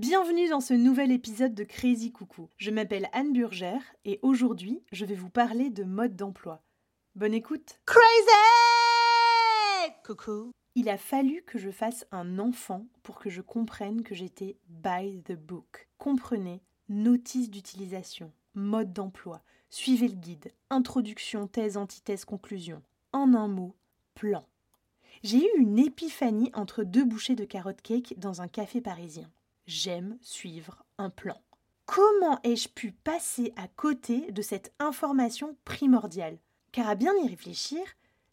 Bienvenue dans ce nouvel épisode de Crazy Coucou. Je m'appelle Anne Burgère et aujourd'hui, je vais vous parler de mode d'emploi. Bonne écoute. Crazy Coucou. Il a fallu que je fasse un enfant pour que je comprenne que j'étais by the book. Comprenez, notice d'utilisation, mode d'emploi, suivez le guide, introduction, thèse, antithèse, conclusion. En un mot, plan. J'ai eu une épiphanie entre deux bouchées de carotte cake dans un café parisien. J'aime suivre un plan. Comment ai-je pu passer à côté de cette information primordiale? Car à bien y réfléchir,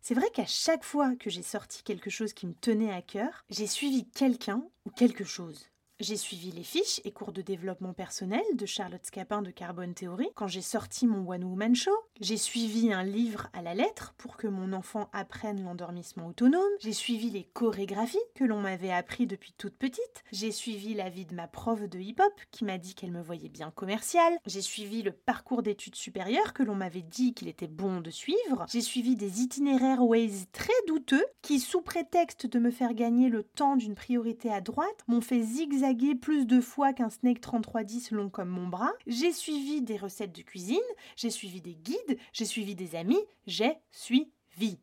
c'est vrai qu'à chaque fois que j'ai sorti quelque chose qui me tenait à cœur, j'ai suivi quelqu'un ou quelque chose. J'ai suivi les fiches et cours de développement personnel de Charlotte Scapin de Carbone Theory quand j'ai sorti mon One Woman Show. J'ai suivi un livre à la lettre pour que mon enfant apprenne l'endormissement autonome. J'ai suivi les chorégraphies que l'on m'avait appris depuis toute petite. J'ai suivi la vie de ma prof de hip-hop qui m'a dit qu'elle me voyait bien commerciale. J'ai suivi le parcours d'études supérieures que l'on m'avait dit qu'il était bon de suivre. J'ai suivi des itinéraires Waze très douteux qui, sous prétexte de me faire gagner le temps d'une priorité à droite, m'ont fait zigzag plus de fois qu'un Snake 3310 long comme mon bras. J'ai suivi des recettes de cuisine, j'ai suivi des guides, j'ai suivi des amis, j'ai suivi.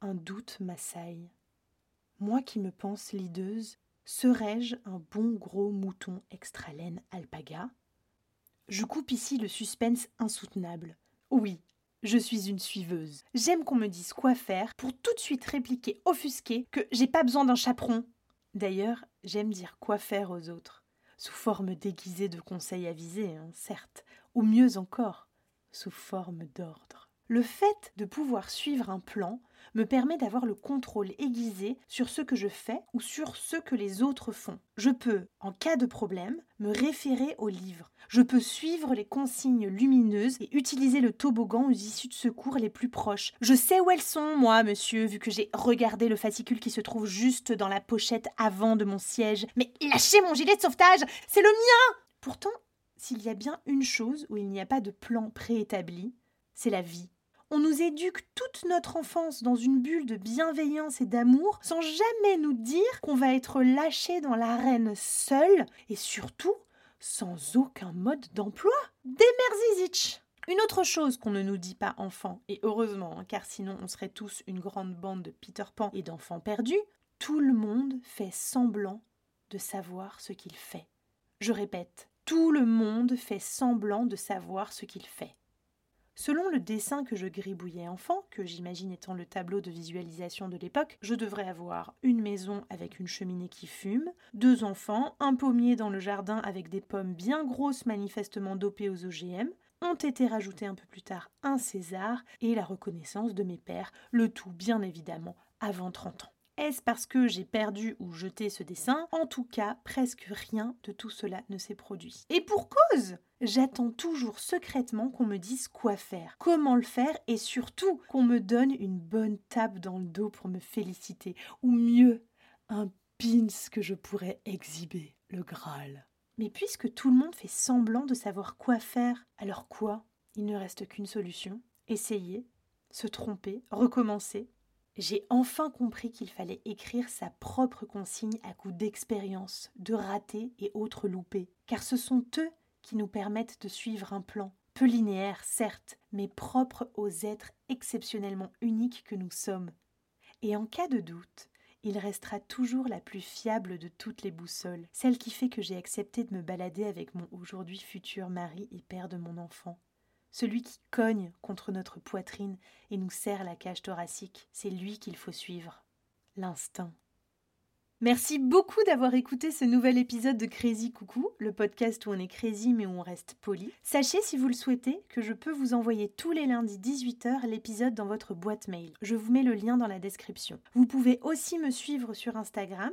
Un doute m'assaille. Moi qui me pense lideuse, serais-je un bon gros mouton extra laine alpaga? Je coupe ici le suspense insoutenable. Oui, je suis une suiveuse. J'aime qu'on me dise quoi faire pour tout de suite répliquer offusqué que j'ai pas besoin d'un chaperon. D'ailleurs, j'aime dire quoi faire aux autres, sous forme déguisée de conseils avisés, hein, certes, ou mieux encore, sous forme d'ordre. Le fait de pouvoir suivre un plan me permet d'avoir le contrôle aiguisé sur ce que je fais ou sur ce que les autres font. Je peux, en cas de problème, me référer au livre. Je peux suivre les consignes lumineuses et utiliser le toboggan aux issues de secours les plus proches. Je sais où elles sont, moi, monsieur, vu que j'ai regardé le fascicule qui se trouve juste dans la pochette avant de mon siège. Mais lâchez mon gilet de sauvetage C'est le mien Pourtant, s'il y a bien une chose où il n'y a pas de plan préétabli, c'est la vie. On nous éduque toute notre enfance dans une bulle de bienveillance et d'amour sans jamais nous dire qu'on va être lâché dans l'arène seul et surtout sans aucun mode d'emploi. Demerzizich Une autre chose qu'on ne nous dit pas enfant, et heureusement, hein, car sinon on serait tous une grande bande de Peter Pan et d'enfants perdus, tout le monde fait semblant de savoir ce qu'il fait. Je répète, tout le monde fait semblant de savoir ce qu'il fait. Selon le dessin que je gribouillais enfant, que j'imagine étant le tableau de visualisation de l'époque, je devrais avoir une maison avec une cheminée qui fume, deux enfants, un pommier dans le jardin avec des pommes bien grosses manifestement dopées aux OGM, ont été rajoutés un peu plus tard un César et la reconnaissance de mes pères, le tout bien évidemment avant 30 ans. Est-ce parce que j'ai perdu ou jeté ce dessin? En tout cas, presque rien de tout cela ne s'est produit. Et pour cause J'attends toujours secrètement qu'on me dise quoi faire, comment le faire et surtout qu'on me donne une bonne tape dans le dos pour me féliciter. Ou mieux, un pins que je pourrais exhiber, le Graal. Mais puisque tout le monde fait semblant de savoir quoi faire, alors quoi? Il ne reste qu'une solution. Essayer, se tromper, recommencer, j'ai enfin compris qu'il fallait écrire sa propre consigne à coup d'expérience, de ratés et autres loupés, car ce sont eux qui nous permettent de suivre un plan, peu linéaire certes, mais propre aux êtres exceptionnellement uniques que nous sommes. Et en cas de doute, il restera toujours la plus fiable de toutes les boussoles, celle qui fait que j'ai accepté de me balader avec mon aujourd'hui futur mari et père de mon enfant. Celui qui cogne contre notre poitrine et nous serre la cage thoracique, c'est lui qu'il faut suivre. L'instinct. Merci beaucoup d'avoir écouté ce nouvel épisode de Crazy Coucou, le podcast où on est crazy mais où on reste poli. Sachez si vous le souhaitez que je peux vous envoyer tous les lundis 18h l'épisode dans votre boîte mail. Je vous mets le lien dans la description. Vous pouvez aussi me suivre sur Instagram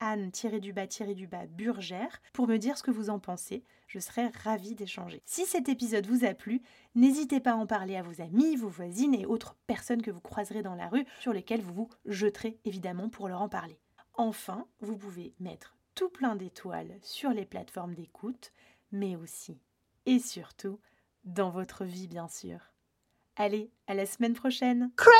anne-du-bas-du-bas burgère pour me dire ce que vous en pensez. Je serais ravie d'échanger. Si cet épisode vous a plu, n'hésitez pas à en parler à vos amis, vos voisines et autres personnes que vous croiserez dans la rue sur lesquelles vous vous jeterez évidemment pour leur en parler. Enfin, vous pouvez mettre tout plein d'étoiles sur les plateformes d'écoute, mais aussi et surtout dans votre vie, bien sûr. Allez, à la semaine prochaine. Crazy!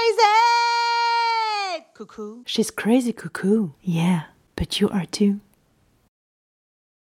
Coucou. She's crazy, coucou. Yeah, but you are too.